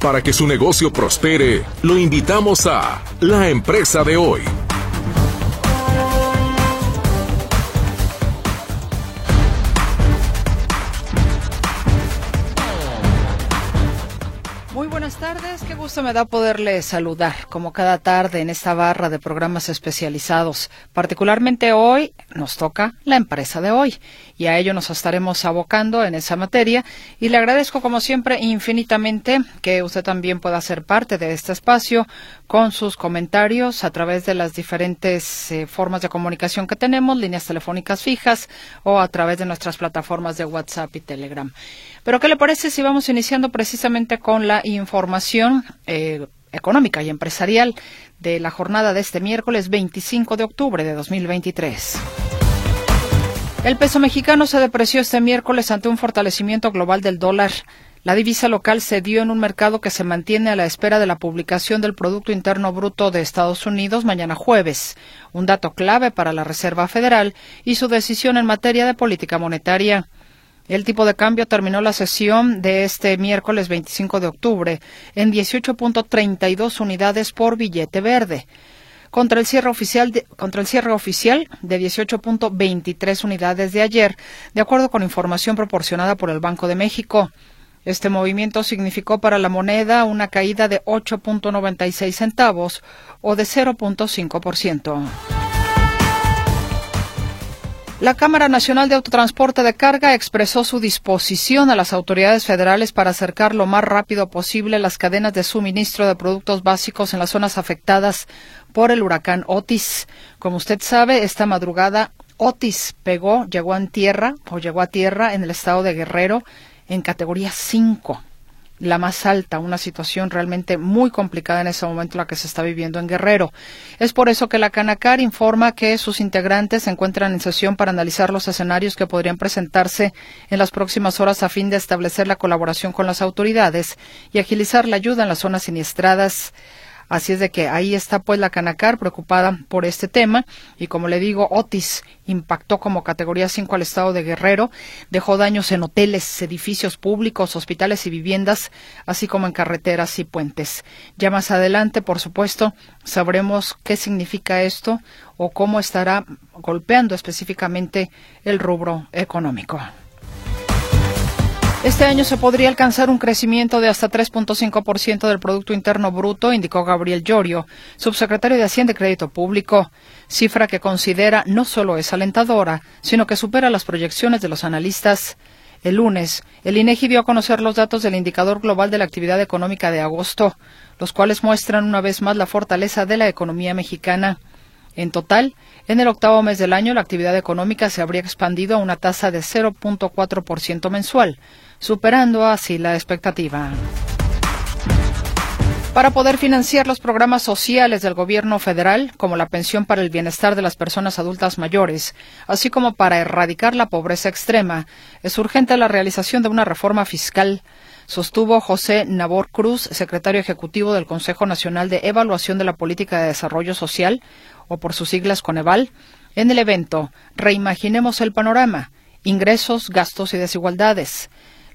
Para que su negocio prospere, lo invitamos a La Empresa de Hoy. Me da poderle saludar, como cada tarde en esta barra de programas especializados. Particularmente hoy nos toca la empresa de hoy y a ello nos estaremos abocando en esa materia. Y le agradezco, como siempre, infinitamente que usted también pueda ser parte de este espacio con sus comentarios a través de las diferentes eh, formas de comunicación que tenemos, líneas telefónicas fijas o a través de nuestras plataformas de WhatsApp y Telegram. Pero ¿qué le parece si vamos iniciando precisamente con la información eh, económica y empresarial de la jornada de este miércoles 25 de octubre de 2023? El peso mexicano se depreció este miércoles ante un fortalecimiento global del dólar. La divisa local se dio en un mercado que se mantiene a la espera de la publicación del Producto Interno Bruto de Estados Unidos mañana jueves, un dato clave para la Reserva Federal y su decisión en materia de política monetaria. El tipo de cambio terminó la sesión de este miércoles 25 de octubre en 18.32 unidades por billete verde, contra el cierre oficial de, contra el cierre oficial de 18.23 unidades de ayer, de acuerdo con información proporcionada por el Banco de México. Este movimiento significó para la moneda una caída de 8.96 centavos o de 0.5%. La Cámara Nacional de Autotransporte de Carga expresó su disposición a las autoridades federales para acercar lo más rápido posible las cadenas de suministro de productos básicos en las zonas afectadas por el huracán Otis. Como usted sabe, esta madrugada Otis pegó, llegó a tierra o llegó a tierra en el estado de Guerrero en categoría 5 la más alta, una situación realmente muy complicada en ese momento la que se está viviendo en Guerrero. Es por eso que la Canacar informa que sus integrantes se encuentran en sesión para analizar los escenarios que podrían presentarse en las próximas horas a fin de establecer la colaboración con las autoridades y agilizar la ayuda en las zonas siniestradas. Así es de que ahí está pues la Canacar preocupada por este tema y como le digo, Otis impactó como categoría 5 al estado de Guerrero, dejó daños en hoteles, edificios públicos, hospitales y viviendas, así como en carreteras y puentes. Ya más adelante, por supuesto, sabremos qué significa esto o cómo estará golpeando específicamente el rubro económico. Este año se podría alcanzar un crecimiento de hasta 3.5% del Producto Interno Bruto, indicó Gabriel Llorio, subsecretario de Hacienda y Crédito Público, cifra que considera no solo es alentadora, sino que supera las proyecciones de los analistas. El lunes, el INEGI dio a conocer los datos del indicador global de la actividad económica de agosto, los cuales muestran una vez más la fortaleza de la economía mexicana. En total, en el octavo mes del año, la actividad económica se habría expandido a una tasa de 0.4% mensual, superando así la expectativa. Para poder financiar los programas sociales del gobierno federal, como la pensión para el bienestar de las personas adultas mayores, así como para erradicar la pobreza extrema, es urgente la realización de una reforma fiscal, sostuvo José Nabor Cruz, secretario ejecutivo del Consejo Nacional de Evaluación de la Política de Desarrollo Social, o por sus siglas Coneval, en el evento Reimaginemos el panorama, ingresos, gastos y desigualdades,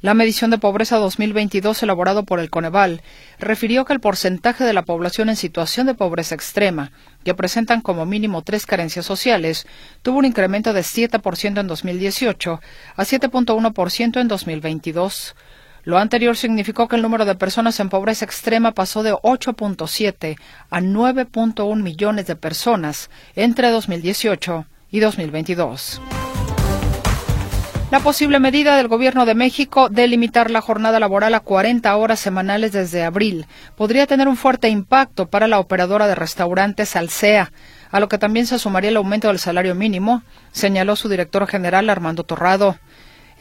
la medición de pobreza 2022 elaborado por el Coneval refirió que el porcentaje de la población en situación de pobreza extrema, que presentan como mínimo tres carencias sociales, tuvo un incremento de 7% en 2018 a 7.1% en 2022. Lo anterior significó que el número de personas en pobreza extrema pasó de 8.7 a 9.1 millones de personas entre 2018 y 2022. La posible medida del Gobierno de México de limitar la jornada laboral a 40 horas semanales desde abril podría tener un fuerte impacto para la operadora de restaurantes Alsea, a lo que también se sumaría el aumento del salario mínimo, señaló su director general Armando Torrado.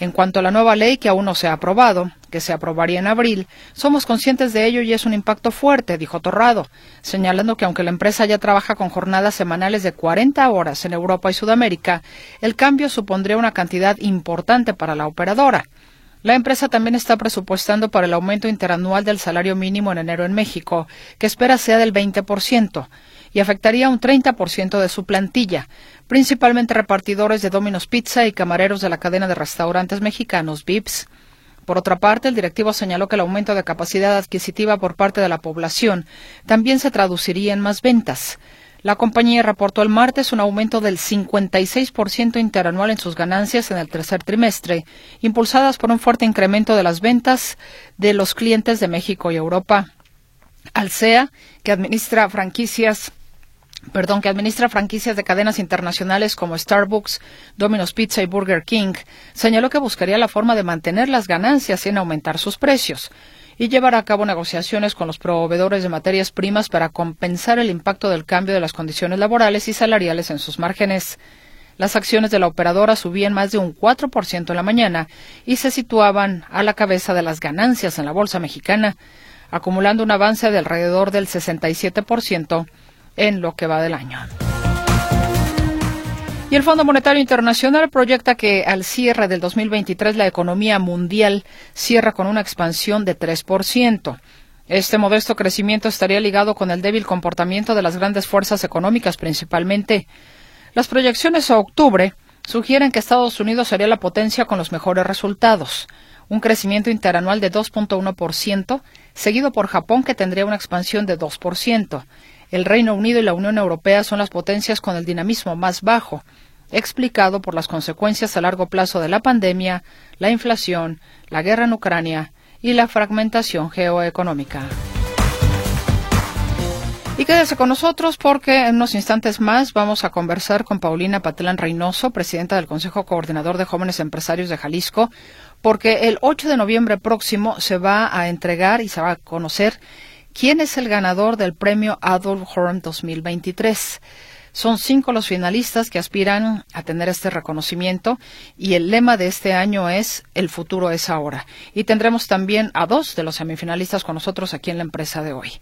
En cuanto a la nueva ley que aún no se ha aprobado, que se aprobaría en abril, somos conscientes de ello y es un impacto fuerte, dijo Torrado, señalando que aunque la empresa ya trabaja con jornadas semanales de 40 horas en Europa y Sudamérica, el cambio supondría una cantidad importante para la operadora. La empresa también está presupuestando para el aumento interanual del salario mínimo en enero en México, que espera sea del 20%, y afectaría un 30% de su plantilla, principalmente repartidores de Domino's Pizza y camareros de la cadena de restaurantes mexicanos VIPS. Por otra parte, el directivo señaló que el aumento de capacidad adquisitiva por parte de la población también se traduciría en más ventas. La compañía reportó el martes un aumento del 56% interanual en sus ganancias en el tercer trimestre, impulsadas por un fuerte incremento de las ventas de los clientes de México y Europa. Alsea, que administra franquicias perdón, que administra franquicias de cadenas internacionales como Starbucks, Domino's Pizza y Burger King, señaló que buscaría la forma de mantener las ganancias sin aumentar sus precios y llevará a cabo negociaciones con los proveedores de materias primas para compensar el impacto del cambio de las condiciones laborales y salariales en sus márgenes. Las acciones de la operadora subían más de un 4% en la mañana y se situaban a la cabeza de las ganancias en la bolsa mexicana, acumulando un avance de alrededor del 67% en lo que va del año. Y el Fondo Monetario Internacional proyecta que al cierre del 2023 la economía mundial cierra con una expansión de 3%. Este modesto crecimiento estaría ligado con el débil comportamiento de las grandes fuerzas económicas principalmente. Las proyecciones a octubre sugieren que Estados Unidos sería la potencia con los mejores resultados, un crecimiento interanual de 2.1%, seguido por Japón que tendría una expansión de 2%, el Reino Unido y la Unión Europea son las potencias con el dinamismo más bajo, explicado por las consecuencias a largo plazo de la pandemia, la inflación, la guerra en Ucrania y la fragmentación geoeconómica. Y quédese con nosotros porque en unos instantes más vamos a conversar con Paulina Patelán Reynoso, presidenta del Consejo Coordinador de Jóvenes Empresarios de Jalisco, porque el 8 de noviembre próximo se va a entregar y se va a conocer ¿Quién es el ganador del premio Adolf Horn 2023? Son cinco los finalistas que aspiran a tener este reconocimiento y el lema de este año es El futuro es ahora. Y tendremos también a dos de los semifinalistas con nosotros aquí en la empresa de hoy.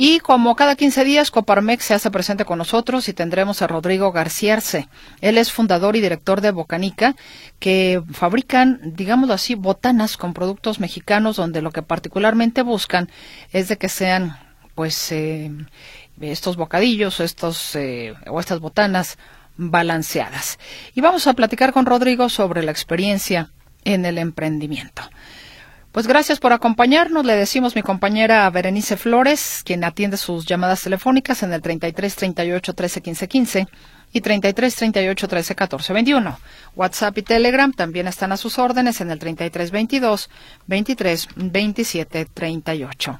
Y como cada 15 días, Coparmex se hace presente con nosotros y tendremos a Rodrigo Garciarse. Él es fundador y director de Bocanica, que fabrican, digámoslo así, botanas con productos mexicanos donde lo que particularmente buscan es de que sean pues eh, estos bocadillos estos, eh, o estas botanas balanceadas. Y vamos a platicar con Rodrigo sobre la experiencia en el emprendimiento. Pues gracias por acompañarnos. Le decimos mi compañera Berenice Flores, quien atiende sus llamadas telefónicas en el 33 38 13 15 15 y 33 38 13 14 21. WhatsApp y Telegram también están a sus órdenes en el 33 22 23 27 38.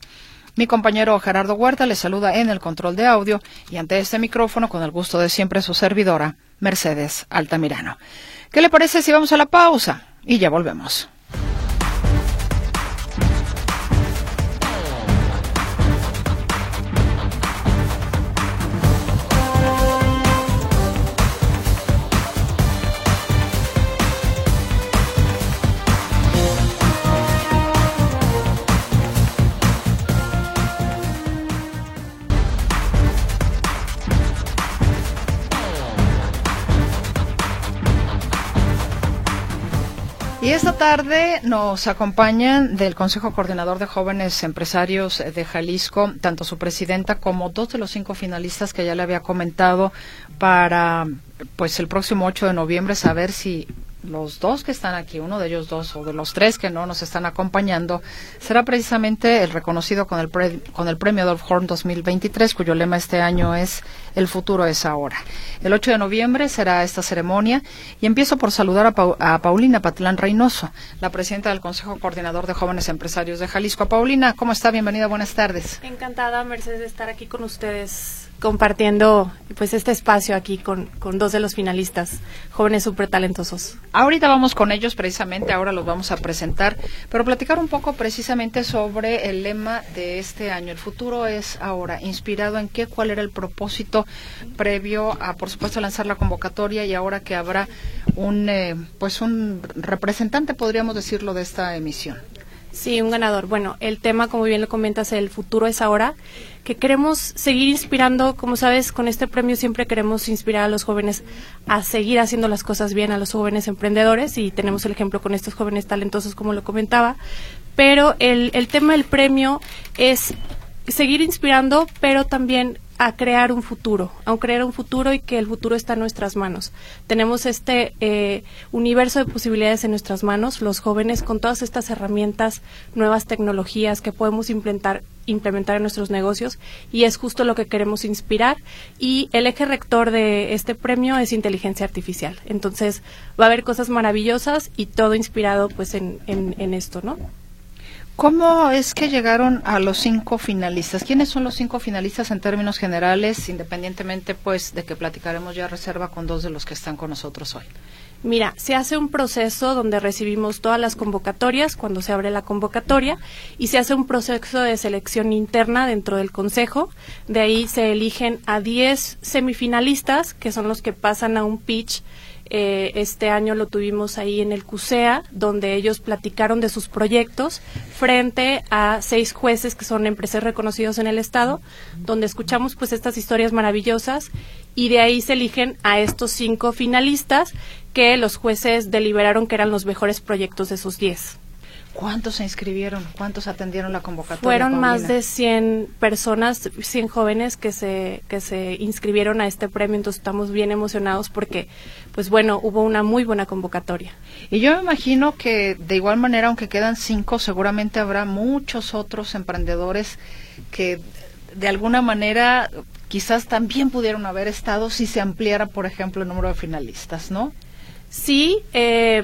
Mi compañero Gerardo Huerta le saluda en el control de audio y ante este micrófono, con el gusto de siempre, su servidora, Mercedes Altamirano. ¿Qué le parece si vamos a la pausa? Y ya volvemos. Tarde nos acompañan del Consejo Coordinador de Jóvenes Empresarios de Jalisco, tanto su presidenta como dos de los cinco finalistas que ya le había comentado para pues el próximo 8 de noviembre saber si los dos que están aquí, uno de ellos dos o de los tres que no nos están acompañando, será precisamente el reconocido con el, con el premio Adolf Horn 2023, cuyo lema este año es El futuro es ahora. El 8 de noviembre será esta ceremonia y empiezo por saludar a, a Paulina Patlán Reynoso, la presidenta del Consejo Coordinador de Jóvenes Empresarios de Jalisco. Paulina, ¿cómo está? Bienvenida, buenas tardes. Encantada, Mercedes, de estar aquí con ustedes compartiendo pues este espacio aquí con, con dos de los finalistas, jóvenes súper talentosos. Ahorita vamos con ellos precisamente, ahora los vamos a presentar, pero platicar un poco precisamente sobre el lema de este año. El futuro es ahora, inspirado en qué, cuál era el propósito previo a, por supuesto, lanzar la convocatoria y ahora que habrá un, eh, pues un representante, podríamos decirlo, de esta emisión. Sí, un ganador. Bueno, el tema, como bien lo comentas, el futuro es ahora, que queremos seguir inspirando, como sabes, con este premio siempre queremos inspirar a los jóvenes a seguir haciendo las cosas bien, a los jóvenes emprendedores, y tenemos el ejemplo con estos jóvenes talentosos, como lo comentaba, pero el, el tema del premio es seguir inspirando, pero también a crear un futuro, a crear un futuro y que el futuro está en nuestras manos. Tenemos este eh, universo de posibilidades en nuestras manos, los jóvenes con todas estas herramientas, nuevas tecnologías que podemos implementar implementar en nuestros negocios y es justo lo que queremos inspirar y el eje rector de este premio es inteligencia artificial. Entonces va a haber cosas maravillosas y todo inspirado pues en, esto, ¿no? ¿Cómo es que llegaron a los cinco finalistas? ¿Quiénes son los cinco finalistas en términos generales, independientemente pues de que platicaremos ya reserva con dos de los que están con nosotros hoy? Mira, se hace un proceso donde recibimos todas las convocatorias cuando se abre la convocatoria y se hace un proceso de selección interna dentro del consejo. De ahí se eligen a 10 semifinalistas, que son los que pasan a un pitch eh, este año lo tuvimos ahí en el CUSEA, donde ellos platicaron de sus proyectos frente a seis jueces que son empresarios reconocidos en el Estado, donde escuchamos pues estas historias maravillosas y de ahí se eligen a estos cinco finalistas que los jueces deliberaron que eran los mejores proyectos de sus diez. ¿Cuántos se inscribieron? ¿Cuántos atendieron la convocatoria? Fueron más de 100 personas, 100 jóvenes que se, que se inscribieron a este premio, entonces estamos bien emocionados porque, pues bueno, hubo una muy buena convocatoria. Y yo me imagino que de igual manera, aunque quedan cinco, seguramente habrá muchos otros emprendedores que de alguna manera quizás también pudieron haber estado si se ampliara, por ejemplo, el número de finalistas, ¿no? Sí, eh,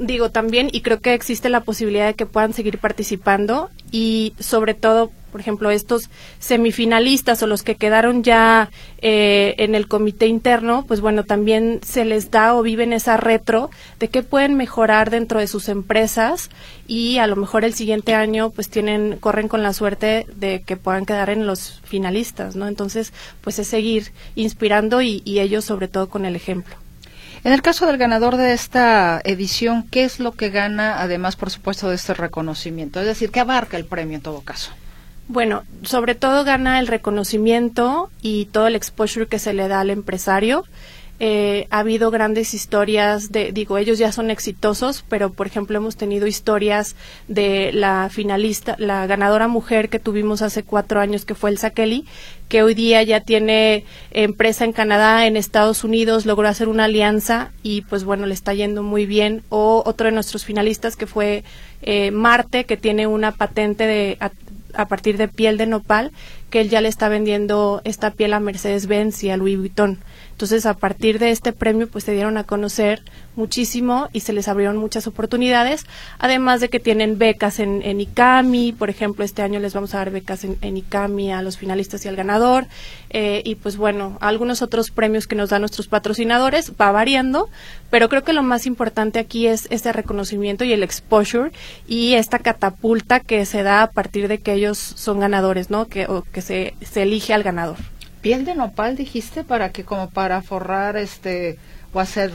digo también, y creo que existe la posibilidad de que puedan seguir participando y sobre todo, por ejemplo, estos semifinalistas o los que quedaron ya eh, en el comité interno, pues bueno, también se les da o viven esa retro de qué pueden mejorar dentro de sus empresas y a lo mejor el siguiente año pues tienen, corren con la suerte de que puedan quedar en los finalistas, ¿no? Entonces, pues es seguir inspirando y ellos sobre todo con el ejemplo. En el caso del ganador de esta edición, ¿qué es lo que gana, además, por supuesto, de este reconocimiento? Es decir, ¿qué abarca el premio en todo caso? Bueno, sobre todo gana el reconocimiento y todo el exposure que se le da al empresario. Eh, ha habido grandes historias de, digo, ellos ya son exitosos, pero por ejemplo hemos tenido historias de la finalista, la ganadora mujer que tuvimos hace cuatro años, que fue Elsa Kelly, que hoy día ya tiene empresa en Canadá, en Estados Unidos, logró hacer una alianza y pues bueno, le está yendo muy bien. O otro de nuestros finalistas que fue eh, Marte, que tiene una patente de a, partir de piel de nopal, que él ya le está vendiendo esta piel a Mercedes-Benz y a Louis Vuitton. Entonces, a partir de este premio, pues se dieron a conocer muchísimo y se les abrieron muchas oportunidades, además de que tienen becas en, en ICAMI, por ejemplo, este año les vamos a dar becas en, en ICAMI a los finalistas y al ganador, eh, y pues bueno, algunos otros premios que nos dan nuestros patrocinadores, va variando, pero creo que lo más importante aquí es este reconocimiento y el exposure y esta catapulta que se da a partir de que ellos son ganadores, ¿no? Que, o que se, se elige al ganador piel de nopal dijiste para que como para forrar este o hacer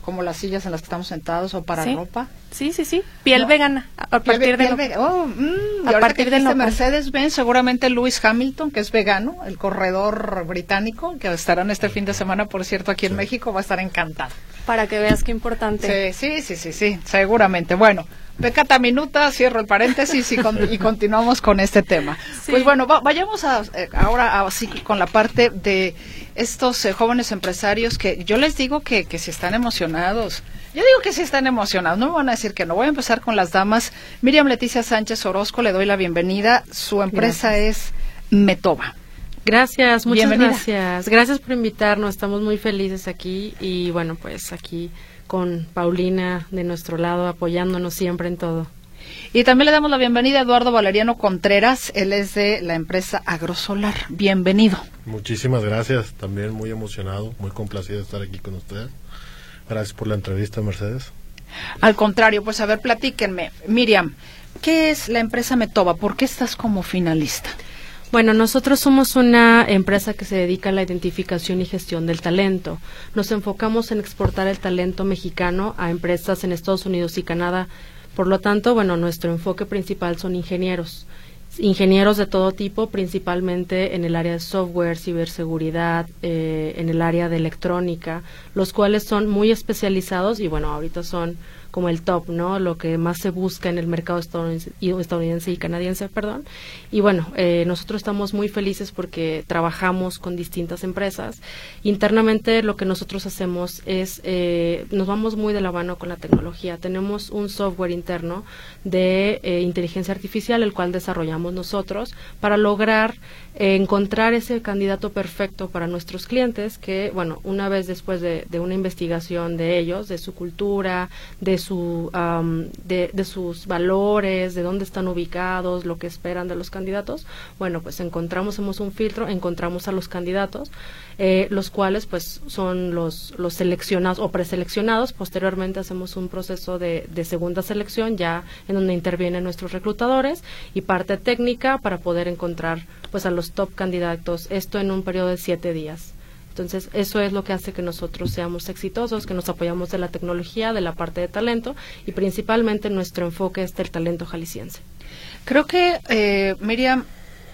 como las sillas en las que estamos sentados o para ropa. Sí, sí, sí. Piel vegana. A partir de oh, mm, a partir de Mercedes Benz, seguramente Lewis Hamilton, que es vegano, el corredor británico, que estará este fin de semana, por cierto, aquí en México, va a estar encantado. Para que veas qué importante. Sí, sí, sí, sí, sí, seguramente. Bueno, Pecata minuta, cierro el paréntesis y, y continuamos con este tema. Pues bueno, vayamos a, eh, ahora así con la parte de estos eh, jóvenes empresarios que yo les digo que, que si están emocionados. Yo digo que si están emocionados, no me van a decir que no. Voy a empezar con las damas. Miriam Leticia Sánchez Orozco, le doy la bienvenida. Su empresa es Metoba. Gracias, muchas gracias. Gracias por invitarnos, estamos muy felices aquí y bueno, pues aquí con Paulina de nuestro lado apoyándonos siempre en todo. Y también le damos la bienvenida a Eduardo Valeriano Contreras, él es de la empresa Agrosolar. Bienvenido. Muchísimas gracias, también muy emocionado, muy complacido de estar aquí con ustedes. Gracias por la entrevista, Mercedes. Al contrario, pues a ver, platíquenme. Miriam, ¿qué es la empresa Metoba? ¿Por qué estás como finalista? Bueno, nosotros somos una empresa que se dedica a la identificación y gestión del talento. Nos enfocamos en exportar el talento mexicano a empresas en Estados Unidos y Canadá. Por lo tanto, bueno, nuestro enfoque principal son ingenieros. Ingenieros de todo tipo, principalmente en el área de software, ciberseguridad, eh, en el área de electrónica, los cuales son muy especializados y bueno, ahorita son como el top, ¿no? Lo que más se busca en el mercado estadounidense estadounidense y canadiense, perdón. Y bueno, eh, nosotros estamos muy felices porque trabajamos con distintas empresas. Internamente lo que nosotros hacemos es, eh, nos vamos muy de la mano con la tecnología. Tenemos un software interno de eh, inteligencia artificial, el cual desarrollamos nosotros para lograr encontrar ese candidato perfecto para nuestros clientes que, bueno, una vez después de, una investigación de ellos, de su cultura, de, su, de, de, sus valores, de dónde están ubicados, lo que esperan de los candidatos, bueno, pues encontramos, hacemos un filtro, encontramos a los candidatos, eh, los cuales pues son los, los seleccionados o preseleccionados, posteriormente hacemos un proceso de, de segunda selección ya en donde intervienen nuestros reclutadores y parte técnica para poder encontrar pues a los top candidatos, esto en un periodo de siete días. Entonces, eso es lo que hace que nosotros seamos exitosos, que nos apoyamos de la tecnología, de la parte de talento y principalmente nuestro enfoque es el talento jalisciense. Creo que eh, Miriam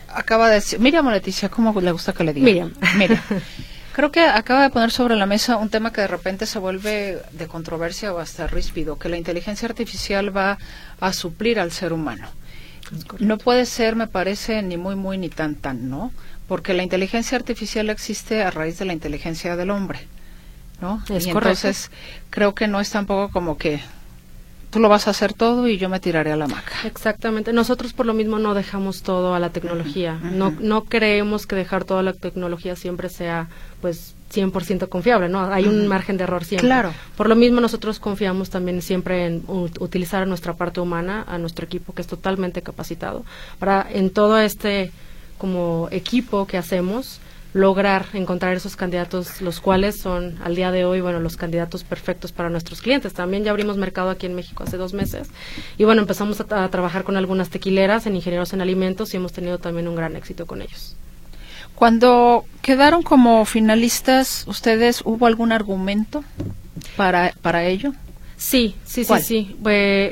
acaba de decir, Miriam o Leticia, ¿cómo le gusta que le diga? Miriam. Miriam. Creo que acaba de poner sobre la mesa un tema que de repente se vuelve de controversia o hasta ríspido, que la inteligencia artificial va a suplir al ser humano. No puede ser, me parece, ni muy, muy, ni tan, tan, ¿no? Porque la inteligencia artificial existe a raíz de la inteligencia del hombre, ¿no? Es y entonces creo que no es tampoco como que tú lo vas a hacer todo y yo me tiraré a la maca. Exactamente. Nosotros por lo mismo no dejamos todo a la tecnología. No no creemos que dejar toda la tecnología siempre sea pues 100% confiable, ¿no? Hay un margen de error siempre. Claro. Por lo mismo nosotros confiamos también siempre en utilizar a nuestra parte humana, a nuestro equipo que es totalmente capacitado para en todo este como equipo que hacemos lograr encontrar esos candidatos, los cuales son al día de hoy, bueno, los candidatos perfectos para nuestros clientes. También ya abrimos mercado aquí en México hace dos meses y bueno, empezamos a, a trabajar con algunas tequileras en ingenieros en alimentos y hemos tenido también un gran éxito con ellos. Cuando quedaron como finalistas, ¿ustedes hubo algún argumento para, para ello? Sí, sí, sí, sí.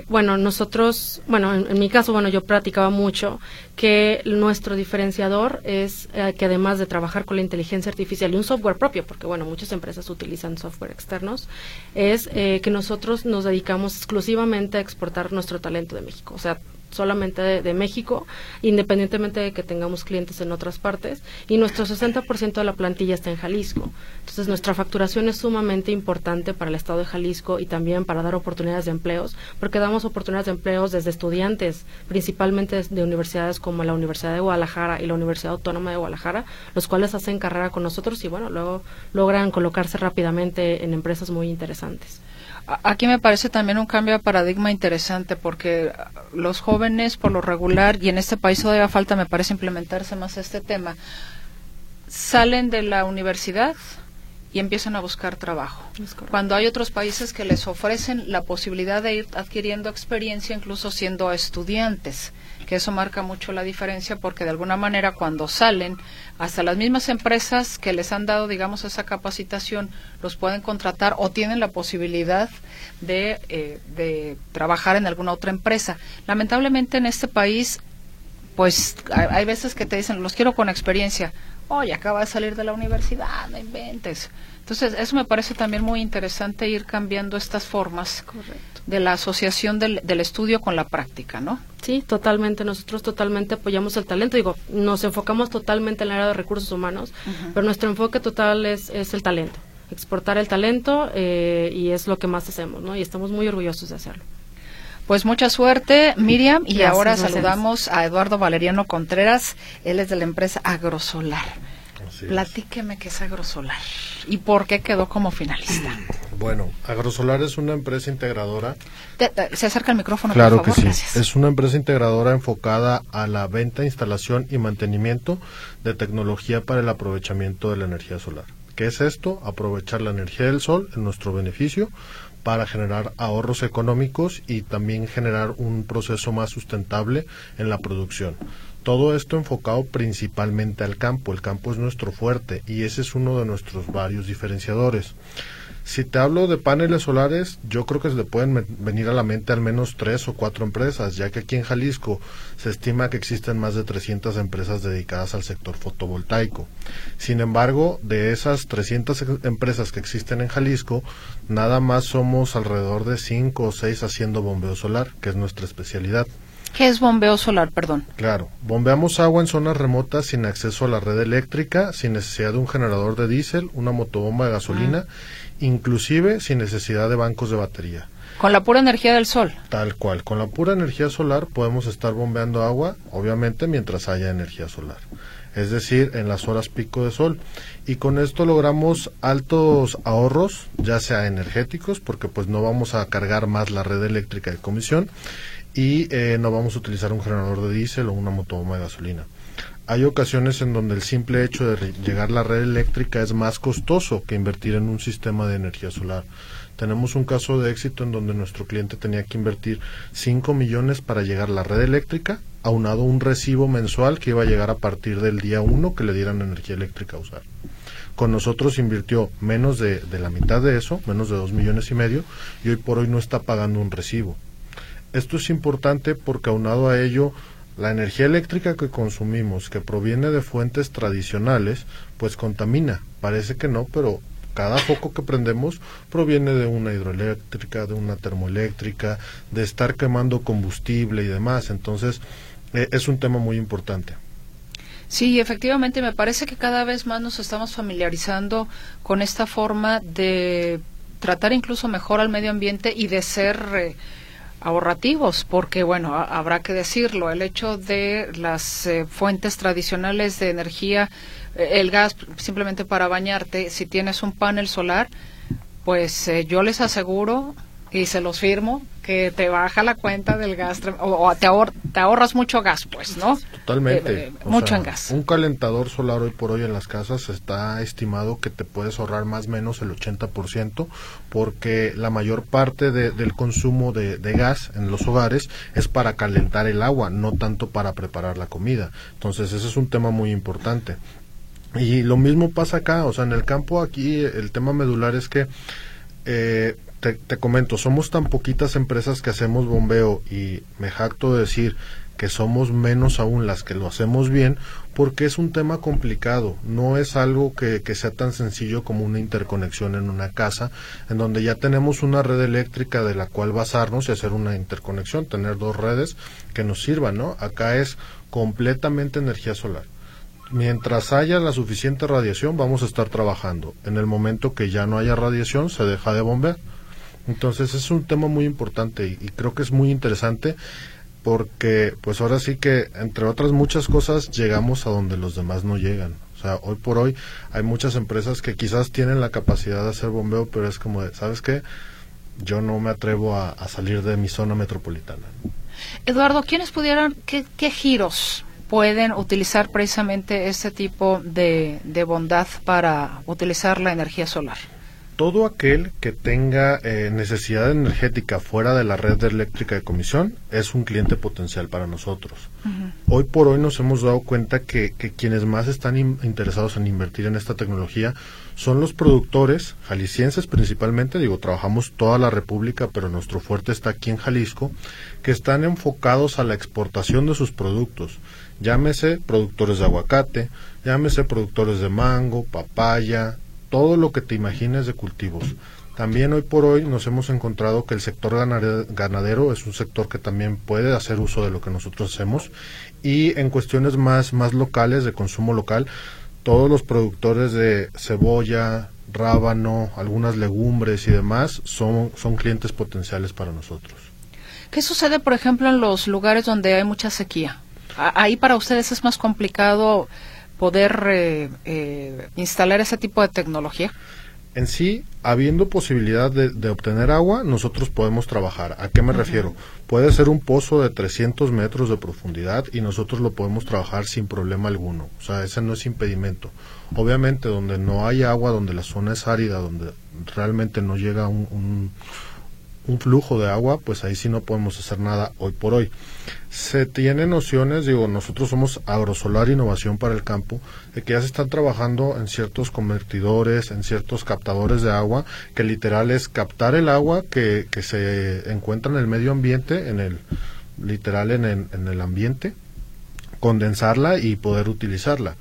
bueno, nosotros, bueno, en, mi caso, bueno, yo practicaba mucho que nuestro diferenciador es eh, que además de trabajar con la inteligencia artificial y un software propio, porque bueno, muchas empresas utilizan software externos, es eh, que nosotros nos dedicamos exclusivamente a exportar nuestro talento de México. O sea, solamente de, México, independientemente de que tengamos clientes en otras partes, y nuestro 60% de la plantilla está en Jalisco. Entonces, nuestra facturación es sumamente importante para el Estado de Jalisco y también para dar oportunidades de empleos, porque damos oportunidades de empleos desde estudiantes, principalmente de universidades como la Universidad de Guadalajara y la Universidad Autónoma de Guadalajara, los cuales hacen carrera con nosotros y, bueno, luego logran colocarse rápidamente en empresas muy interesantes. Aquí me parece también un cambio de paradigma interesante porque los jóvenes por lo regular, y en este país todavía falta, me parece, implementarse más este tema, salen de la universidad y empiezan a buscar trabajo. Cuando hay otros países que les ofrecen la posibilidad de ir adquiriendo experiencia incluso siendo estudiantes que eso marca mucho la diferencia porque de alguna manera cuando salen, hasta las mismas empresas que les han dado, digamos, esa capacitación, los pueden contratar o tienen la posibilidad de, eh, de trabajar en alguna otra empresa. Lamentablemente en este país, pues hay, veces que te dicen, los quiero con experiencia. Oye, acaba de salir de la universidad, no inventes. Entonces, eso me parece también muy interesante ir cambiando estas formas de la asociación del, del, estudio con la práctica, ¿no? Sí, totalmente. Nosotros totalmente apoyamos el talento. Digo, nos enfocamos totalmente en el área de recursos humanos, pero nuestro enfoque total es, es el talento. Exportar el talento eh, y es lo que más hacemos, ¿no? Y estamos muy orgullosos de hacerlo. Pues mucha suerte, Miriam. Y ahora saludamos a Eduardo Valeriano Contreras. Él es de la empresa Agrosolar. Platíqueme qué es Agrosolar y por qué quedó como finalista. Bueno, Agrosolar es una empresa integradora. se acerca el micrófono, claro por favor. que sí. Es una empresa integradora enfocada a la venta, instalación y mantenimiento de tecnología para el aprovechamiento de la energía solar. ¿Qué es esto? Aprovechar la energía del sol en nuestro beneficio para generar ahorros económicos y también generar un proceso más sustentable en la producción. Todo esto enfocado principalmente al campo. El campo es nuestro fuerte y ese es uno de nuestros varios diferenciadores. Si te hablo de paneles solares, yo creo que se le pueden venir a la mente al menos tres o cuatro empresas, ya que aquí en Jalisco se estima que existen más de 300 empresas dedicadas al sector fotovoltaico. Sin embargo, de esas 300 empresas que existen en Jalisco, nada más somos alrededor de cinco o seis haciendo bombeo solar, que es nuestra especialidad. ¿Qué es bombeo solar, perdón? Claro, bombeamos agua en zonas remotas sin acceso a la red eléctrica, sin necesidad de un generador de diésel, una motobomba de gasolina, ah. inclusive sin necesidad de bancos de batería. Con la pura energía del sol. Tal cual, con la pura energía solar podemos estar bombeando agua, obviamente mientras haya energía solar, es decir, en las horas pico de sol. Y con esto logramos altos ahorros, ya sea energéticos, porque pues no vamos a cargar más la red eléctrica de comisión, y eh, no vamos a utilizar un generador de diésel o una motobomba de gasolina. Hay ocasiones en donde el simple hecho de llegar a la red eléctrica es más costoso que invertir en un sistema de energía solar. Tenemos un caso de éxito en donde nuestro cliente tenía que invertir 5 millones para llegar a la red eléctrica, aunado un recibo mensual que iba a llegar a partir del día 1 que le dieran energía eléctrica a usar. Con nosotros invirtió menos de, de la mitad de eso, menos de 2 millones y medio, y hoy por hoy no está pagando un recibo. Esto es importante porque aunado a ello, la energía eléctrica que consumimos, que proviene de fuentes tradicionales, pues contamina. Parece que no, pero cada foco que prendemos proviene de una hidroeléctrica, de una termoeléctrica, de estar quemando combustible y demás. Entonces, eh, es un tema muy importante. Sí, efectivamente, me parece que cada vez más nos estamos familiarizando con esta forma de tratar incluso mejor al medio ambiente y de ser... Eh, ahorrativos, porque bueno, habrá que decirlo, el hecho de las eh, fuentes tradicionales de energía, eh, el gas simplemente para bañarte, si tienes un panel solar, pues eh, yo les aseguro y se los firmo que te baja la cuenta del gas o, te, te, ahorras mucho gas, pues, ¿no? Totalmente. Eh, eh, mucho en gas. Un calentador solar hoy por hoy en las casas está estimado que te puedes ahorrar más o menos el 80% porque la mayor parte del consumo de, de gas en los hogares es para calentar el agua, no tanto para preparar la comida. Entonces, ese es un tema muy importante. Y lo mismo pasa acá, o sea, en el campo aquí el tema medular es que eh, te, comento, somos tan poquitas empresas que hacemos bombeo y me jacto de decir que somos menos aún las que lo hacemos bien porque es un tema complicado, no es algo que, que, sea tan sencillo como una interconexión en una casa, en donde ya tenemos una red eléctrica de la cual basarnos y hacer una interconexión, tener dos redes que nos sirvan, ¿no? Acá es completamente energía solar. Mientras haya la suficiente radiación, vamos a estar trabajando. En el momento que ya no haya radiación, se deja de bombear. Entonces es un tema muy importante y, creo que es muy interesante porque pues ahora sí que entre otras muchas cosas llegamos a donde los demás no llegan. O sea, hoy por hoy hay muchas empresas que quizás tienen la capacidad de hacer bombeo, pero es como de, ¿sabes qué? Yo no me atrevo a, salir de mi zona metropolitana. Eduardo, ¿quiénes pudieran, qué, giros pueden utilizar precisamente este tipo de bondad para utilizar la energía solar? Todo aquel que tenga eh, necesidad energética fuera de la red eléctrica de comisión es un cliente potencial para nosotros. Hoy por hoy nos hemos dado cuenta que, quienes más están interesados en invertir en esta tecnología son los productores jaliscienses principalmente, digo, trabajamos toda la República, pero nuestro fuerte está aquí en Jalisco, que están enfocados a la exportación de sus productos. Llámese productores de aguacate, llámese productores de mango, papaya, todo lo que te imagines de cultivos. También hoy por hoy nos hemos encontrado que el sector ganadero es un sector que también puede hacer uso de lo que nosotros hacemos y en cuestiones más, más locales, de consumo local, todos los productores de cebolla, rábano, algunas legumbres y demás son, son clientes potenciales para nosotros. ¿Qué sucede, por ejemplo, en los lugares donde hay mucha sequía? Ahí para ustedes es más complicado poder eh, eh, instalar ese tipo de tecnología? En sí, habiendo posibilidad de, obtener agua, nosotros podemos trabajar. ¿A qué me refiero? Puede ser un pozo de 300 metros de profundidad y nosotros lo podemos trabajar sin problema alguno. O sea, ese no es impedimento. Obviamente, donde no hay agua, donde la zona es árida, donde realmente no llega un, un flujo de agua, pues ahí sí no podemos hacer nada hoy por hoy. Se tiene nociones, digo, nosotros somos Agrosolar Innovación para el Campo, de que ya se están trabajando en ciertos convertidores, en ciertos captadores de agua, que literal es captar el agua que, que se encuentra en el medio ambiente, en el literal en el, en el ambiente, condensarla y poder utilizarla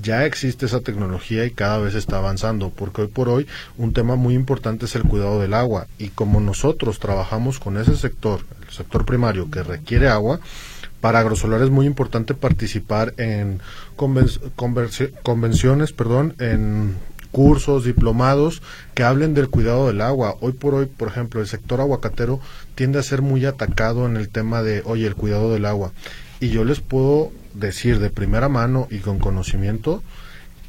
ya existe esa tecnología y cada vez está avanzando, porque hoy por hoy un tema muy importante es el cuidado del agua y como nosotros trabajamos con ese sector, el sector primario que requiere agua, para Agrosolar es muy importante participar en convenciones, perdón, en cursos, diplomados que hablen del cuidado del agua. Hoy por hoy, por ejemplo, el sector aguacatero tiende a ser muy atacado en el tema de, oye, el cuidado del agua. Y yo les puedo decir de primera mano y con conocimiento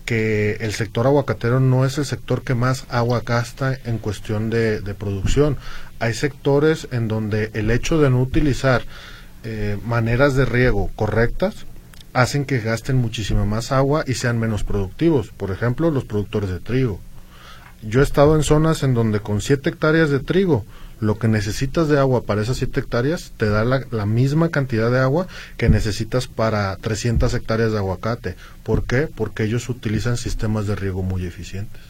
que el sector aguacatero no es el sector que más agua gasta en cuestión de, producción. Hay sectores en donde el hecho de no utilizar eh, maneras de riego correctas hacen que gasten muchísima más agua y sean menos productivos. Por ejemplo, los productores de trigo. Yo he estado en zonas en donde con 7 hectáreas de trigo lo que necesitas de agua para esas 7 hectáreas te da la, misma cantidad de agua que necesitas para 300 hectáreas de aguacate. ¿Por qué? Porque ellos utilizan sistemas de riego muy eficientes.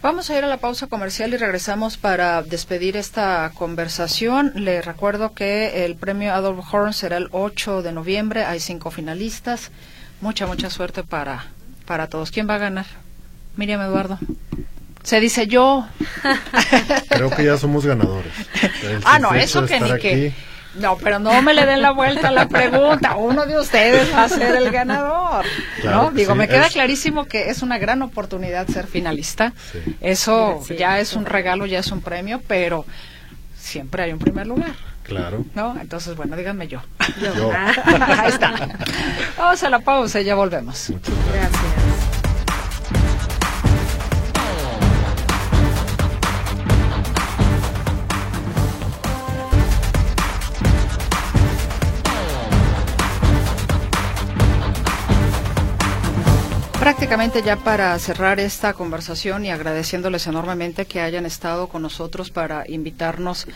Vamos a ir a la pausa comercial y regresamos para despedir esta conversación. Le recuerdo que el premio Adolf Horn será el 8 de noviembre. Hay cinco finalistas. Mucha, mucha suerte para, para todos. ¿Quién va a ganar? Miriam Eduardo. Se dice yo. Creo que ya somos ganadores. ah, no, eso que ni que. No, pero no me le den la vuelta a la pregunta. Uno de ustedes va a ser el ganador. ¿no? Digo, me queda clarísimo que es una gran oportunidad ser finalista. Eso ya es un regalo, ya es un premio, pero siempre hay un primer lugar. Claro. ¿No? Entonces, bueno, díganme yo. yo. Ahí está. Vamos a la pausa y ya volvemos. Muchas gracias. Prácticamente ya para cerrar esta conversación y agradeciéndoles enormemente que hayan estado con nosotros para invitarnos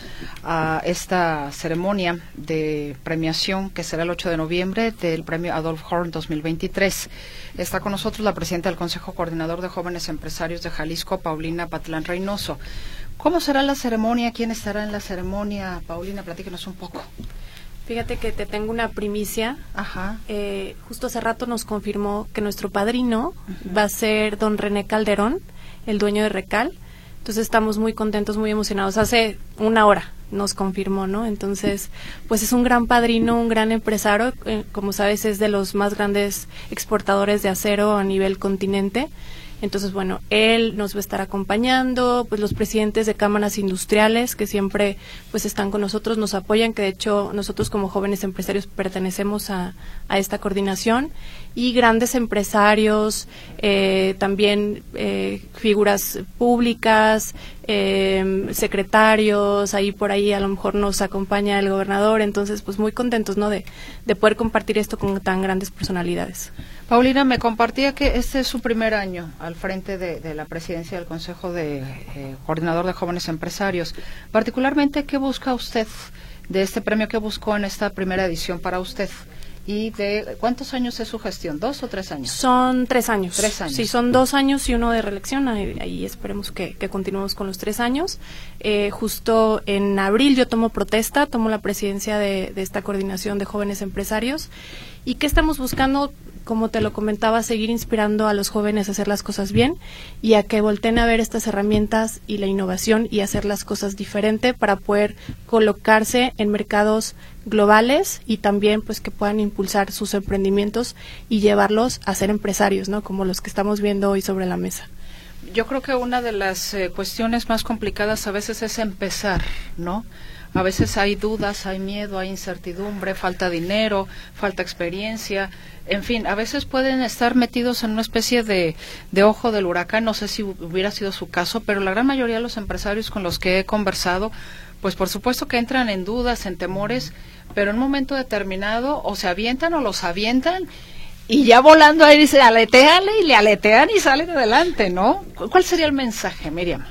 a esta ceremonia de premiación que será el 8 de noviembre del premio Adolf Horn 2023. Está con nosotros la presidenta del Consejo Coordinador de Jóvenes Empresarios de Jalisco, Paulina Patlán Reynoso. ¿Cómo será la ceremonia? ¿Quién estará en la ceremonia? Paulina, platíquenos un poco. Fíjate que te tengo una primicia. Ajá. Eh, justo hace rato nos confirmó que nuestro padrino va a ser don René Calderón, el dueño de Recal. Entonces estamos muy contentos, muy emocionados. Hace una hora nos confirmó, ¿no? Entonces, pues es un gran padrino, un gran empresario. Eh, como sabes, es de los más grandes exportadores de acero a nivel continente. Entonces, bueno, él nos va a estar acompañando, pues los presidentes de cámaras industriales que siempre pues están con nosotros, nos apoyan, que de hecho nosotros como jóvenes empresarios pertenecemos a, a esta coordinación y grandes empresarios, eh, también eh, figuras públicas, eh, secretarios, ahí por ahí a lo mejor nos acompaña el gobernador, entonces pues muy contentos ¿no? de, de poder compartir esto con tan grandes personalidades. Paulina, me compartía que este es su primer año al frente de, la presidencia del Consejo de eh, Coordinador de Jóvenes Empresarios. Particularmente, ¿qué busca usted de este premio que buscó en esta primera edición para usted? ¿Y de cuántos años es su gestión? ¿Dos o tres años? Son tres años. Tres años. Sí, son dos años y uno de reelección. Ahí, esperemos que, continuemos con los tres años. Eh, justo en abril yo tomo protesta, tomo la presidencia de, de esta coordinación de jóvenes empresarios. ¿Y qué estamos buscando? Como te lo comentaba, seguir inspirando a los jóvenes a hacer las cosas bien y a que volteen a ver estas herramientas y la innovación y hacer las cosas diferente para poder colocarse en mercados globales y también pues que puedan impulsar sus emprendimientos y llevarlos a ser empresarios, ¿no? Como los que estamos viendo hoy sobre la mesa. Yo creo que una de las eh, cuestiones más complicadas a veces es empezar, ¿no? A veces hay dudas, hay miedo, hay incertidumbre, falta dinero, falta experiencia en fin, a veces pueden estar metidos en una especie de, de, ojo del huracán, no sé si hubiera sido su caso, pero la gran mayoría de los empresarios con los que he conversado, pues por supuesto que entran en dudas, en temores, pero en un momento determinado o se avientan o los avientan y ya volando ahí dice aleteale y le aletean y salen adelante, ¿no? ¿Cuál sería el mensaje, Miriam?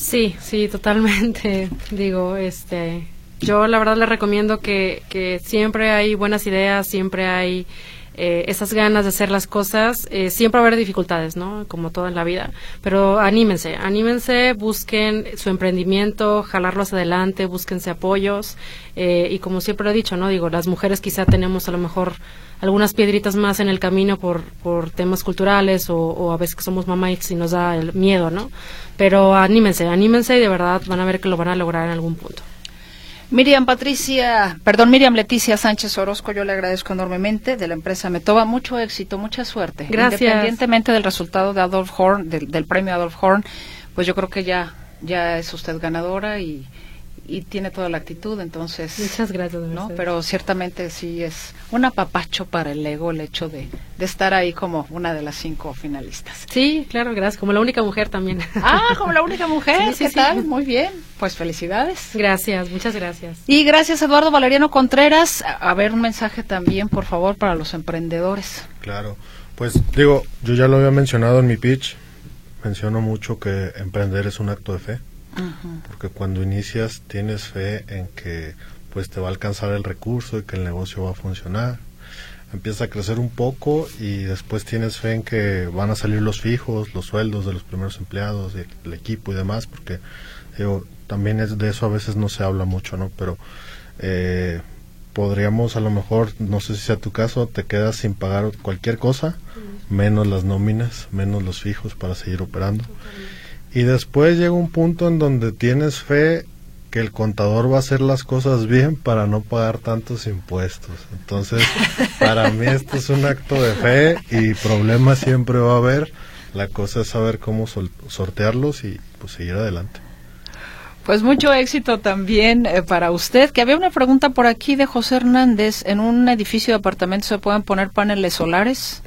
Sí, sí, totalmente. Digo, este, yo la verdad le recomiendo que, que siempre hay buenas ideas, siempre hay eh, esas ganas de hacer las cosas. Eh, siempre va a haber dificultades, ¿no? Como todo en la vida. Pero anímense, anímense, busquen su emprendimiento, jalarlos adelante, búsquense apoyos. Eh, y como siempre he dicho, ¿no? Digo, las mujeres quizá tenemos a lo mejor algunas piedritas más en el camino por, por temas culturales o, o a veces que somos mamá y nos da el miedo, ¿no? Pero anímense, anímense y de verdad van a ver que lo van a lograr en algún punto. Miriam Patricia, perdón, Miriam Leticia Sánchez Orozco, yo le agradezco enormemente de la empresa Metoba. Mucho éxito, mucha suerte. Gracias. Independientemente del resultado de Adolf Horn, del, del premio Adolf Horn, pues yo creo que ya, ya es usted ganadora y, y tiene toda la actitud, entonces. Muchas gracias. ¿no? Mercedes. Pero ciertamente sí es un apapacho para el ego el hecho de, de estar ahí como una de las cinco finalistas. Sí, claro, gracias. Como la única mujer también. Ah, como la única mujer, Sí, ¿qué sí. tal? Muy bien, pues felicidades. Gracias, muchas gracias. Y gracias Eduardo Valeriano Contreras. A ver, un mensaje también, por favor, para los emprendedores. Claro, pues digo, yo ya lo había mencionado en mi pitch, menciono mucho que emprender es un acto de fe, porque cuando inicias tienes fe en que pues te va a alcanzar el recurso y que el negocio va a funcionar. Empieza a crecer un poco y después tienes fe en que van a salir los fijos, los sueldos de los primeros empleados, el equipo y demás, porque digo, también es de eso a veces no se habla mucho, ¿no? Pero eh, podríamos a lo mejor, no sé si sea tu caso, te quedas sin pagar cualquier cosa, menos las nóminas, menos los fijos para seguir operando. Y después llega un punto en donde tienes fe que el contador va a hacer las cosas bien para no pagar tantos impuestos. Entonces, para mí esto es un acto de fe y problemas siempre va a haber. La cosa es saber cómo sol- sortearlos y pues seguir adelante. Pues mucho éxito también eh, para usted. Que había una pregunta por aquí de José Hernández. ¿En un edificio de apartamentos se pueden poner paneles solares?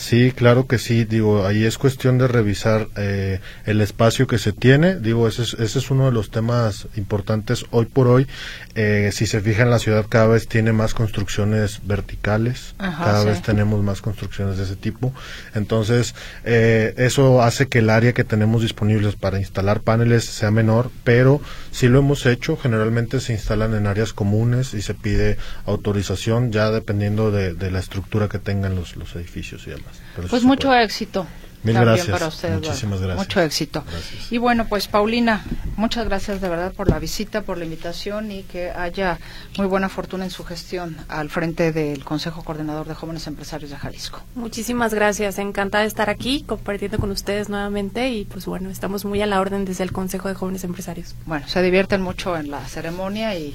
Sí, claro que sí. Digo, ahí es cuestión de revisar eh, el espacio que se tiene. Digo, ese es, ese es uno de los temas importantes hoy por hoy. Eh, si se fija en la ciudad, cada vez tiene más construcciones verticales. Ajá, cada sí. vez tenemos más construcciones de ese tipo. Entonces, eh, eso hace que el área que tenemos disponibles para instalar paneles sea menor, pero si lo hemos hecho. Generalmente se instalan en áreas comunes y se pide autorización ya dependiendo de, de la estructura que tengan los, los edificios y demás. Pues mucho éxito. Mil también gracias. para usted, Eduardo. Muchísimas gracias. Mucho éxito. Gracias. Y bueno, pues Paulina, muchas gracias de verdad por la visita, por la invitación y que haya muy buena fortuna en su gestión al frente del Consejo Coordinador de Jóvenes Empresarios de Jalisco. Muchísimas gracias, encantada de estar aquí compartiendo con ustedes nuevamente y pues bueno, estamos muy a la orden desde el Consejo de Jóvenes Empresarios. Bueno, se divierten mucho en la ceremonia y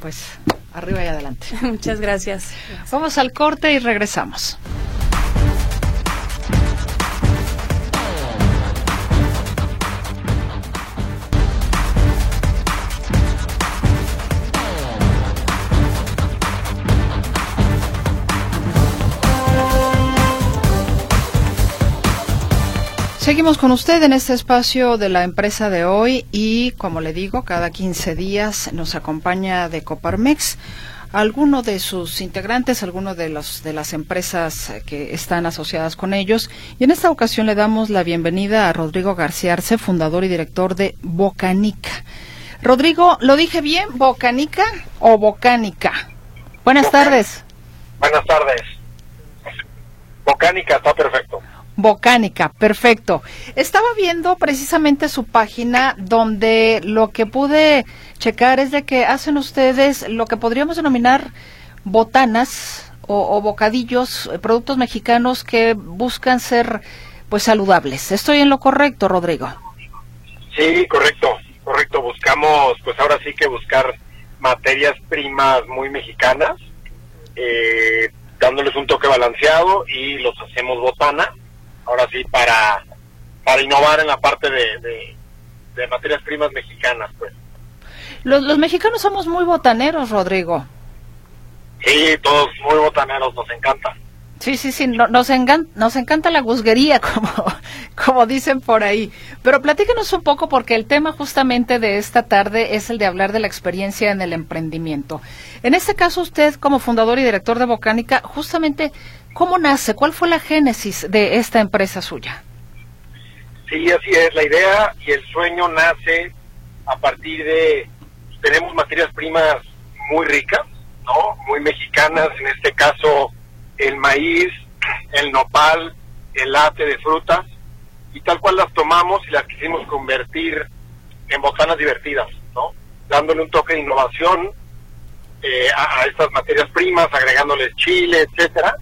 pues arriba y adelante. Muchas gracias. Vamos al corte y regresamos. Seguimos con usted en este espacio de la empresa de hoy y, como le digo, cada 15 días nos acompaña de Coparmex alguno de sus integrantes, alguno de los de las empresas eh, que están asociadas con ellos. Y en esta ocasión le damos la bienvenida a Rodrigo García Arce, fundador y director de Bocanica. Rodrigo, ¿lo dije bien? ¿Bocanica o Bocánica? Buenas tardes. Buenas tardes. Bocánica está perfecto. Bocánica, perfecto. Estaba viendo precisamente su página donde lo que pude checar es de que hacen ustedes lo que podríamos denominar botanas o, o bocadillos, eh, productos mexicanos que buscan ser pues saludables. ¿Estoy en lo correcto, Rodrigo? Sí, correcto, correcto. Buscamos, pues ahora sí que buscar materias primas muy mexicanas, eh, dándoles un toque balanceado y los hacemos botana. Ahora sí, para, para innovar en la parte de, de, de materias primas mexicanas, pues. Los, los mexicanos somos muy botaneros, Rodrigo. Sí, todos muy botaneros, nos encanta. Sí, sí, sí, no- nos, engan- nos encanta la guzguería, como, como dicen por ahí. Pero platícanos un poco, porque el tema justamente de esta tarde es el de hablar de la experiencia en el emprendimiento. En este caso, usted, como fundador y director de Bocánica, justamente, ¿cómo nace? ¿Cuál fue la génesis de esta empresa suya? Sí, así es. La idea y el sueño nace a partir de, tenemos materias primas muy ricas, ¿no? Muy mexicanas, en este caso el maíz, el nopal, el late de frutas, y tal cual las tomamos y las quisimos convertir en botanas divertidas, ¿no? Dándole un toque de innovación eh, a, estas materias primas, agregándoles chile, etcétera,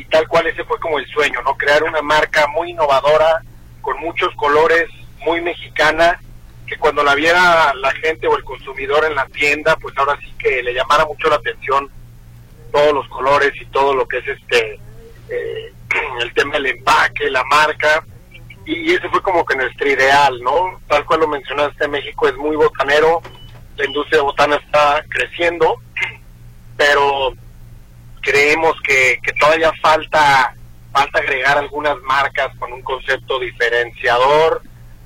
y tal cual ese fue como el sueño, ¿no? Crear una marca muy innovadora, con muchos colores, muy mexicana, que cuando la viera la gente o el consumidor en la tienda, pues ahora sí que le llamara mucho la atención todos los colores y todo lo que es este eh, el tema del empaque, la marca, y, ese fue como que nuestro ideal, ¿no? Tal cual lo mencionaste, México es muy botanero, la industria botana está creciendo, pero creemos que, que todavía falta falta agregar algunas marcas con un concepto diferenciador,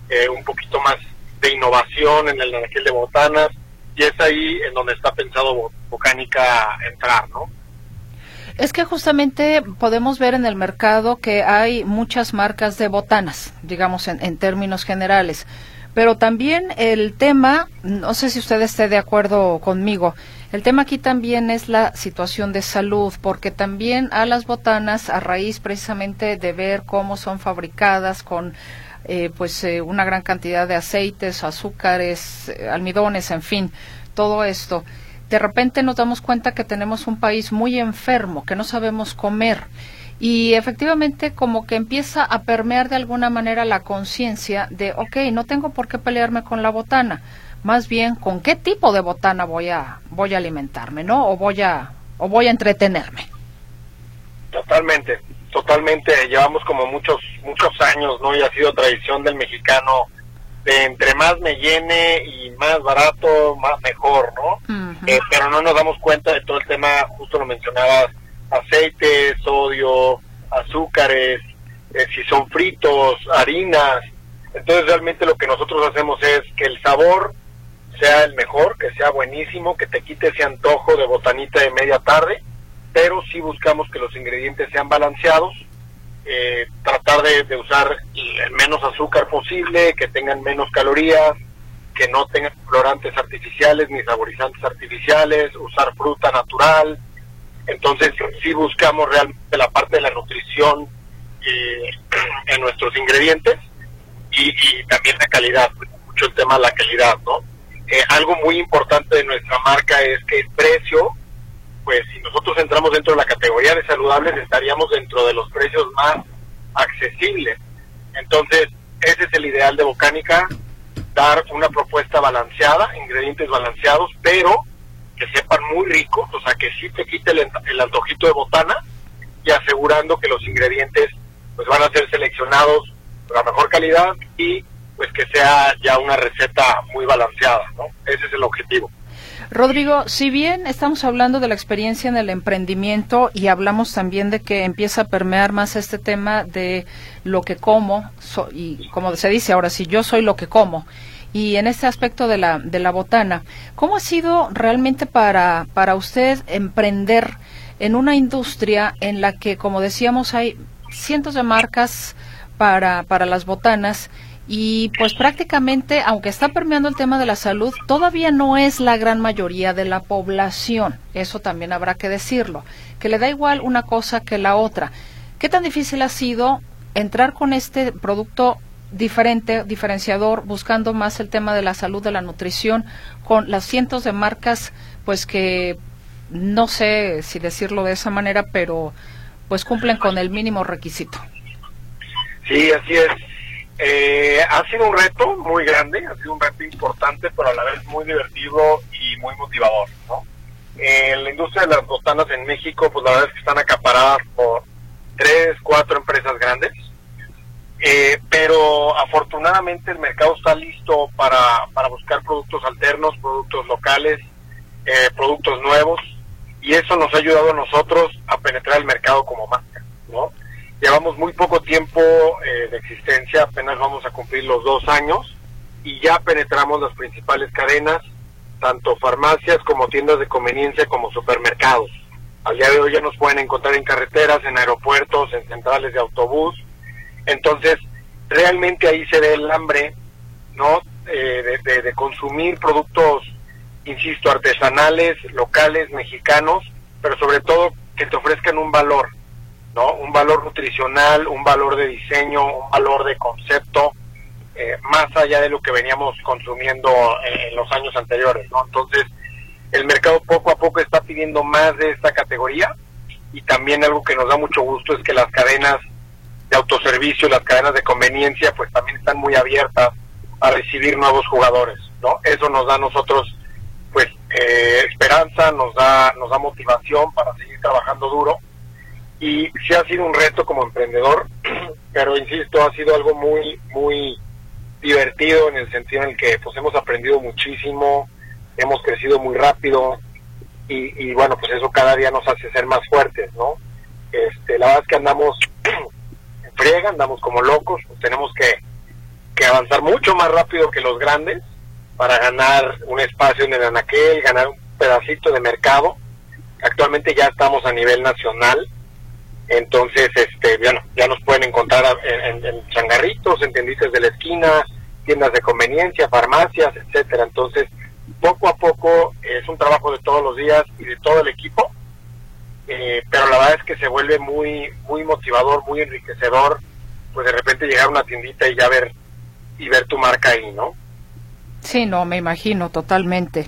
eh, un poquito más de innovación en el anaquel de botanas, y es ahí en donde está pensado Bocánica entrar, ¿no? Es que justamente podemos ver en el mercado que hay muchas marcas de botanas, digamos en, en términos generales. Pero también el tema, no sé si usted esté de acuerdo conmigo, el tema aquí también es la situación de salud, porque también a las botanas, a raíz precisamente de ver cómo son fabricadas con eh, pues eh, una gran cantidad de aceites, azúcares, eh, almidones, en fin, todo esto, de repente nos damos cuenta que tenemos un país muy enfermo, que no sabemos comer. Y efectivamente como que empieza a permear de alguna manera la conciencia de, ok, no tengo por qué pelearme con la botana más bien con qué tipo de botana voy a voy a alimentarme, ¿no? O voy a o voy a entretenerme. Totalmente, totalmente. Llevamos como muchos muchos años, ¿no? Y ha sido tradición del mexicano de entre más me llene y más barato, más mejor, ¿no? Eh, pero no nos damos cuenta de todo el tema, justo lo mencionabas, aceite, sodio, azúcares, eh, si son fritos, harinas. Entonces realmente lo que nosotros hacemos es que el sabor sea el mejor, que sea buenísimo, que te quite ese antojo de botanita de media tarde, pero sí buscamos que los ingredientes sean balanceados, eh, tratar de, usar el menos azúcar posible, que tengan menos calorías, que no tengan colorantes artificiales ni saborizantes artificiales, usar fruta natural. Entonces sí buscamos realmente la parte de la nutrición eh, en nuestros ingredientes y, y también la calidad, mucho el tema de la calidad, ¿no? Eh, algo muy importante de nuestra marca es que el precio, pues si nosotros entramos dentro de la categoría de saludables, estaríamos dentro de los precios más accesibles. Entonces, ese es el ideal de Bocánica, dar una propuesta balanceada, ingredientes balanceados, pero que sepan muy ricos, o sea, que sí te quite el, el antojito de botana y asegurando que los ingredientes pues van a ser seleccionados por la mejor calidad y pues que sea ya una receta muy balanceada, ¿no? Ese es el objetivo. Rodrigo, si bien estamos hablando de la experiencia en el emprendimiento y hablamos también de que empieza a permear más este tema de lo que como, y como se dice ahora, si yo soy lo que como, y en este aspecto de la, de la botana, ¿cómo ha sido realmente para, para usted emprender en una industria en la que, como decíamos, hay cientos de marcas para, para las botanas y pues prácticamente, aunque está permeando el tema de la salud, todavía no es la gran mayoría de la población. Eso también habrá que decirlo, que le da igual una cosa que la otra. ¿Qué tan difícil ha sido entrar con este producto diferente, diferenciador, buscando más el tema de la salud, de la nutrición, con las cientos de marcas, pues que no sé si decirlo de esa manera, pero pues cumplen con el mínimo requisito. Sí, así es. Eh, ha sido un reto muy grande, ha sido un reto importante, pero a la vez muy divertido y muy motivador. ¿no? La industria de las botanas en México, pues la verdad es que están acaparadas por tres, cuatro empresas grandes, eh, pero afortunadamente el mercado está listo para, para buscar productos alternos, productos locales, eh, productos nuevos, y eso nos ha ayudado a nosotros a penetrar el mercado como marca, ¿no? Llevamos muy poco tiempo eh, de existencia, apenas vamos a cumplir los dos años y ya penetramos las principales cadenas, tanto farmacias como tiendas de conveniencia como supermercados. Al día de hoy ya nos pueden encontrar en carreteras, en aeropuertos, en centrales de autobús. Entonces, realmente ahí se ve el hambre, ¿no? Eh, de, de, consumir productos, insisto, artesanales, locales, mexicanos, pero sobre todo que te ofrezcan un valor, ¿no? Un valor nutricional, un valor de diseño, un valor de concepto, eh, más allá de lo que veníamos consumiendo en los años anteriores, ¿no? Entonces, el mercado poco a poco está pidiendo más de esta categoría y también algo que nos da mucho gusto es que las cadenas de autoservicio, las cadenas de conveniencia, pues también están muy abiertas a recibir nuevos jugadores, ¿no? Eso nos da a nosotros, pues, eh, esperanza, nos da, nos da motivación para seguir trabajando duro y sí ha sido un reto como emprendedor, pero insisto, ha sido algo muy, muy divertido en el sentido en el que, pues, hemos aprendido muchísimo, hemos crecido muy rápido y, bueno, pues eso cada día nos hace ser más fuertes, ¿no? Este, la verdad es que andamos friega, andamos como locos, tenemos que, que avanzar mucho más rápido que los grandes para ganar un espacio en el anaquel, ganar un pedacito de mercado. Actualmente ya estamos a nivel nacional, entonces, este, bueno, ya nos pueden encontrar en, changarritos, en tiendices de la esquina, tiendas de conveniencia, farmacias, etcétera. Entonces, poco a poco es un trabajo de todos los días y de todo el equipo, eh, pero la verdad es que se vuelve muy muy motivador, muy enriquecedor, pues de repente llegar a una tiendita y ya ver y ver tu marca ahí, ¿no? Sí, no, me imagino totalmente.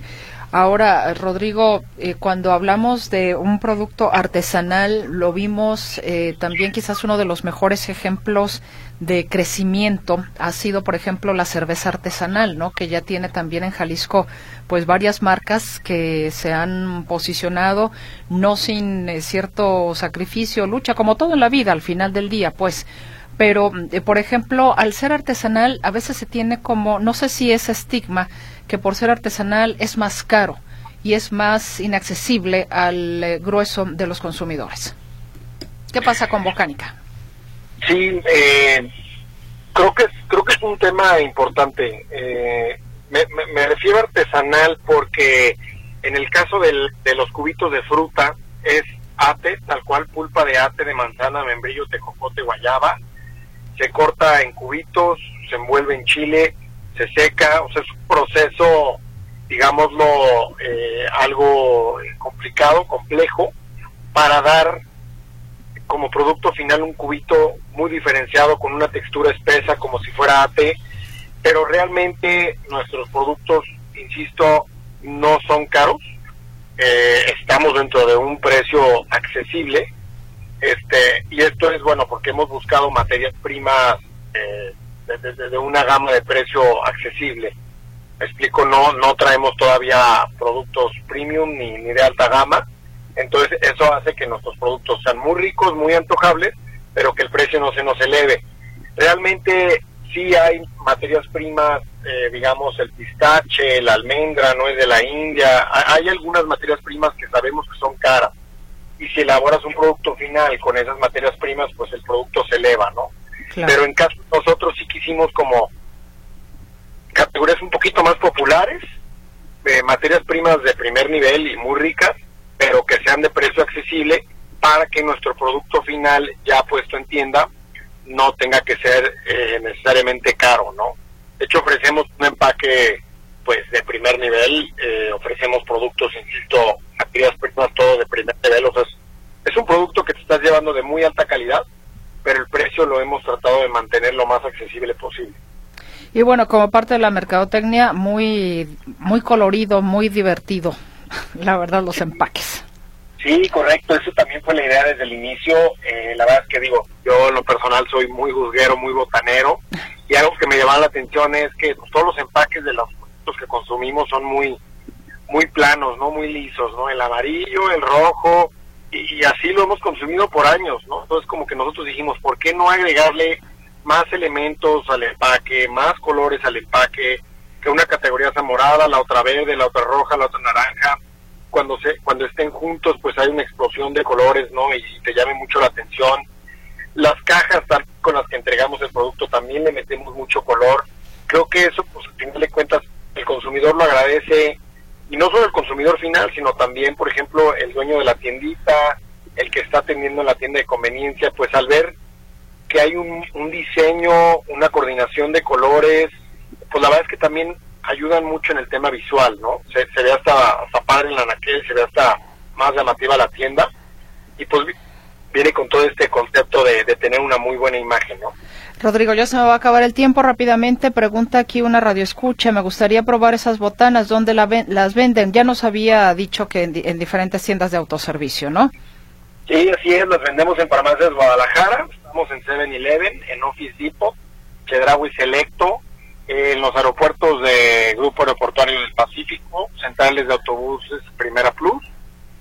Ahora, Rodrigo, eh, cuando hablamos de un producto artesanal, lo vimos eh, también quizás uno de los mejores ejemplos de crecimiento ha sido, por ejemplo, la cerveza artesanal, ¿no? Que ya tiene también en Jalisco, pues varias marcas que se han posicionado no sin eh, cierto sacrificio, lucha, como todo en la vida, al final del día, pues. Pero, por ejemplo, al ser artesanal, a veces se tiene como, no sé si es estigma, que por ser artesanal es más caro y es más inaccesible al eh, grueso de los consumidores. ¿Qué pasa con Bocánica? Sí, eh, creo que creo que es un tema importante. Eh, me, refiero a artesanal porque en el caso del, de los cubitos de fruta es ate, tal cual pulpa de ate de manzana, membrillo, tejocote, guayaba. Se corta en cubitos, se envuelve en chile se seca, o sea, es un proceso, digámoslo, eh, algo complicado, complejo, para dar como producto final un cubito muy diferenciado con una textura espesa como si fuera ate, pero realmente nuestros productos, insisto, no son caros, eh, estamos dentro de un precio accesible, este y esto es bueno porque hemos buscado materias primas eh, de, una gama de precio accesible. Me explico, no, no traemos todavía productos premium ni, ni de alta gama, entonces eso hace que nuestros productos sean muy ricos, muy antojables, pero que el precio no se nos eleve. Realmente sí hay materias primas, eh, digamos el pistache, la almendra, no es de la India, hay algunas materias primas que sabemos que son caras. Y si elaboras un producto final con esas materias primas, pues el producto se eleva, ¿no? Pero en caso nosotros sí quisimos como categorías un poquito más populares, de materias primas de primer nivel y muy ricas, pero que sean de precio accesible para que nuestro producto final ya puesto en tienda no tenga que ser eh, necesariamente caro, ¿no? De hecho ofrecemos un empaque pues de primer nivel, eh, ofrecemos productos, insisto, materias primas todo de primer nivel, o sea, es un producto que te estás llevando de muy alta calidad pero el precio lo hemos tratado de mantener lo más accesible posible. Y bueno, como parte de la mercadotecnia, muy, muy colorido, muy divertido, la verdad, los empaques. Sí, correcto, eso también fue la idea desde el inicio. Eh, la verdad es que digo, yo en lo personal soy muy juzguero, muy botanero, y algo que me llama la atención es que pues, todos los empaques de los productos que consumimos son muy, muy planos, no muy lisos, ¿no? El amarillo, el rojo, y, así lo hemos consumido por años, ¿no? Entonces como que nosotros dijimos, ¿por qué no agregarle más elementos al empaque, más colores al empaque, que una categoría sea morada, la otra verde, la otra roja, la otra naranja? Cuando se cuando estén juntos, pues hay una explosión de colores, ¿no? Y, te llame mucho la atención. Las cajas con las que entregamos el producto también le metemos mucho color. Creo que eso, pues al final de cuentas, consumidor lo agradece y no solo el consumidor final, sino también, por ejemplo, el dueño de la tiendita, el que está atendiendo la tienda de conveniencia, pues al ver que hay un, un diseño, una coordinación de colores, pues la verdad es que también ayudan mucho en el tema visual, ¿no? Se, se ve hasta, hasta padre en la naquel, se ve hasta más llamativa la tienda y pues vi- viene con todo este concepto de, de tener una muy buena imagen, ¿no? Rodrigo, ya se me va a acabar el tiempo rápidamente. Pregunta aquí una radio escucha. Me gustaría probar esas botanas. ¿Dónde las venden? Ya nos había dicho que en diferentes tiendas de autoservicio, ¿no? Sí, así es, las vendemos en Farmacias Guadalajara, estamos en 7-Eleven, en Office Depot, Chedraui Selecto, en los aeropuertos de Grupo Aeroportuario del Pacífico, centrales de autobuses Primera Plus,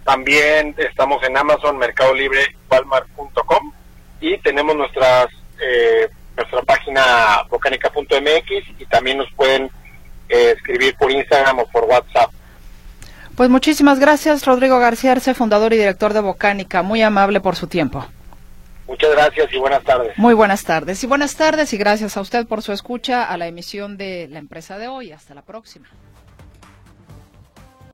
también estamos en Amazon, Mercado Libre, Walmart.com y tenemos nuestras eh, nuestra página bocanica.mx y también nos pueden eh, escribir por Instagram o por WhatsApp. Pues muchísimas gracias, Rodrigo García Arce, fundador y director de Bocánica. Muy amable por su tiempo. Muchas gracias y buenas tardes. Muy buenas tardes. Y buenas tardes y gracias a usted por su escucha a la emisión de la empresa de hoy. Hasta la próxima.